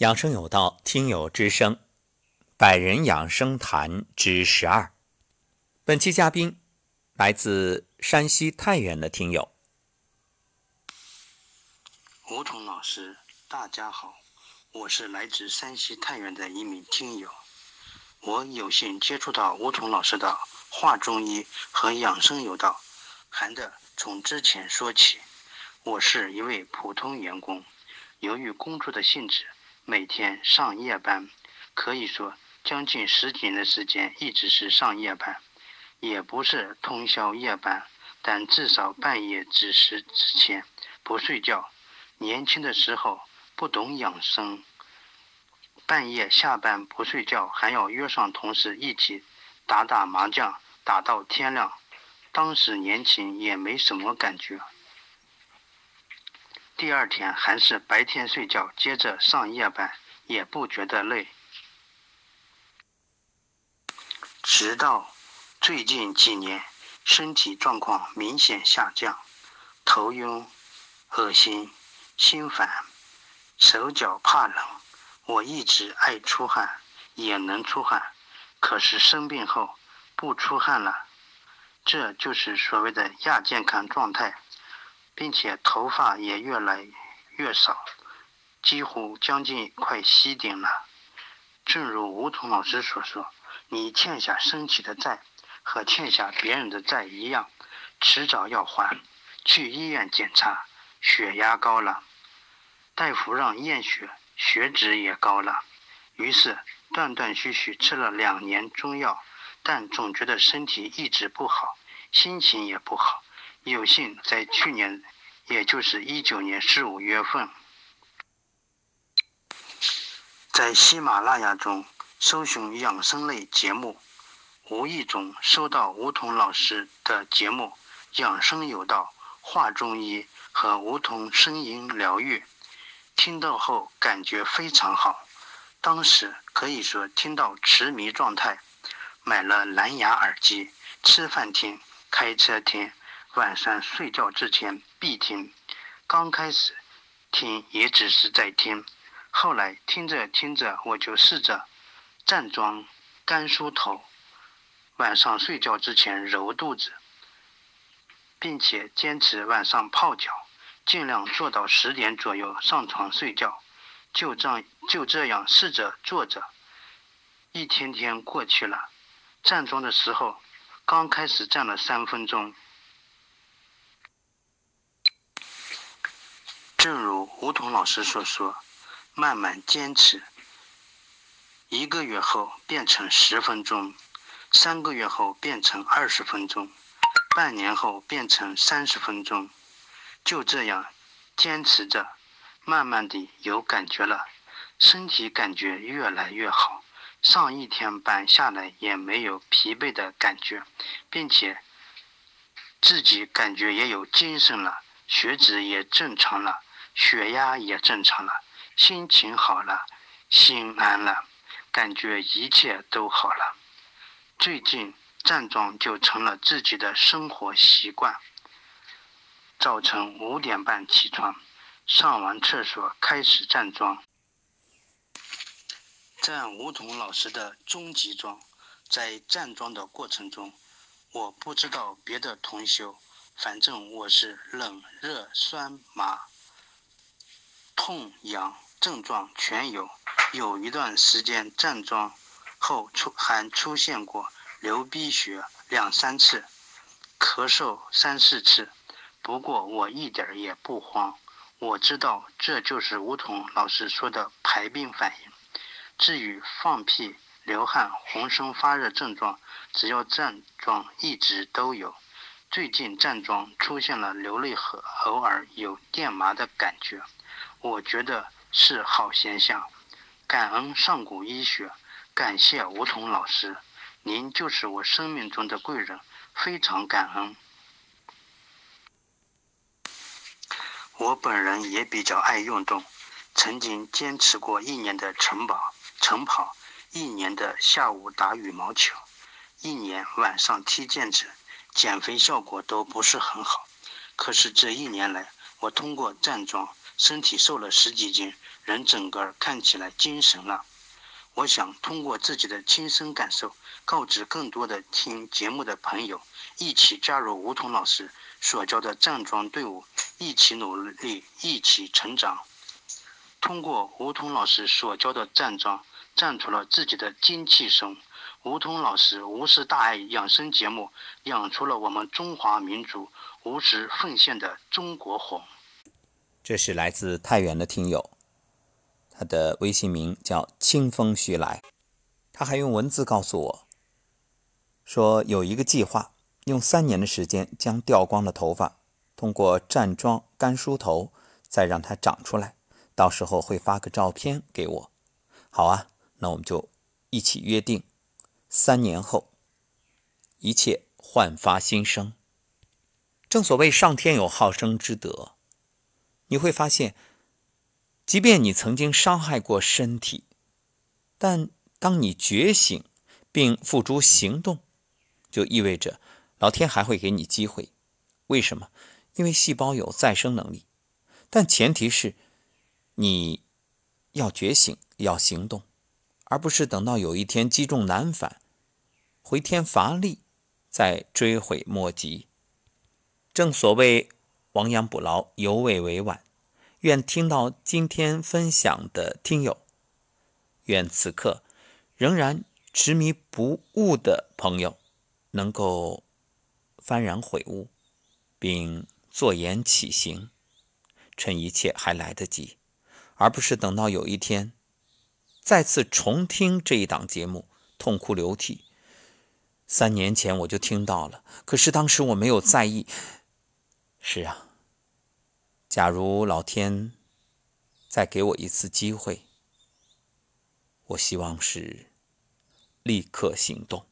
养生有道，听友之声，百人养生谈之十二。本期嘉宾来自山西太原的听友吴桐老师，大家好，我是来自山西太原的一名听友。我有幸接触到吴桐老师的话中医和养生有道，还得从之前说起。我是一位普通员工，由于工作的性质。每天上夜班，可以说将近十几年的时间一直是上夜班，也不是通宵夜班，但至少半夜子时之前不睡觉。年轻的时候不懂养生，半夜下班不睡觉，还要约上同事一起打打麻将，打到天亮。当时年轻也没什么感觉。第二天还是白天睡觉，接着上夜班，也不觉得累。直到最近几年，身体状况明显下降，头晕、恶心、心烦、手脚怕冷。我一直爱出汗，也能出汗，可是生病后不出汗了，这就是所谓的亚健康状态。并且头发也越来越少，几乎将近快吸顶了。正如吴桐老师所说，你欠下身体的债和欠下别人的债一样，迟早要还。去医院检查，血压高了，大夫让验血，血脂也高了。于是断断续续吃了两年中药，但总觉得身体一直不好，心情也不好。有幸在去年，也就是一九年四五月份，在喜马拉雅中搜寻养生类节目，无意中收到梧桐老师的节目《养生有道》，话中医和梧桐声音疗愈，听到后感觉非常好，当时可以说听到痴迷状态，买了蓝牙耳机，吃饭听，开车听。晚上睡觉之前必听。刚开始听也只是在听，后来听着听着，我就试着站桩、干梳头，晚上睡觉之前揉肚子，并且坚持晚上泡脚，尽量做到十点左右上床睡觉。就这样就这样试着做着，一天天过去了。站桩的时候，刚开始站了三分钟。正如吴桐老师所说，慢慢坚持，一个月后变成十分钟，三个月后变成二十分钟，半年后变成三十分钟，就这样坚持着，慢慢的有感觉了，身体感觉越来越好，上一天班下来也没有疲惫的感觉，并且自己感觉也有精神了，血脂也正常了。血压也正常了，心情好了，心安了，感觉一切都好了。最近站桩就成了自己的生活习惯。早晨五点半起床，上完厕所开始站桩。站梧桐老师的终极桩，在站桩的过程中，我不知道别的同修，反正我是冷、热、酸、麻。痛痒症状全有，有一段时间站桩后出还出现过流鼻血两三次，咳嗽三四次。不过我一点也不慌，我知道这就是梧桐老师说的排病反应。至于放屁、流汗、浑身发热症状，只要站桩一直都有。最近站桩出现了流泪和偶尔有电麻的感觉。我觉得是好现象，感恩上古医学，感谢梧桐老师，您就是我生命中的贵人，非常感恩。我本人也比较爱运动，曾经坚持过一年的晨跑，晨跑，一年的下午打羽毛球，一年晚上踢毽子，减肥效果都不是很好。可是这一年来，我通过站桩。身体瘦了十几斤，人整个看起来精神了。我想通过自己的亲身感受，告知更多的听节目的朋友，一起加入梧桐老师所教的站桩队伍，一起努力，一起成长。通过梧桐老师所教的站桩，站出了自己的精气神。吴桐老师无私大爱养生节目，养出了我们中华民族无私奉献的中国红。这是来自太原的听友。他的微信名叫清风徐来，他还用文字告诉我，说有一个计划，用三年的时间将掉光的头发通过站桩干梳头，再让它长出来，到时候会发个照片给我。好啊，那我们就一起约定，三年后一切焕发新生。正所谓上天有好生之德，你会发现。即便你曾经伤害过身体，但当你觉醒并付诸行动，就意味着老天还会给你机会。为什么？因为细胞有再生能力，但前提是你要觉醒，要行动，而不是等到有一天积重难返、回天乏力再追悔莫及。正所谓亡羊补牢，犹未为晚。愿听到今天分享的听友，愿此刻仍然执迷不悟的朋友，能够幡然悔悟，并坐言起行，趁一切还来得及，而不是等到有一天再次重听这一档节目，痛哭流涕。三年前我就听到了，可是当时我没有在意。是啊。假如老天再给我一次机会，我希望是立刻行动。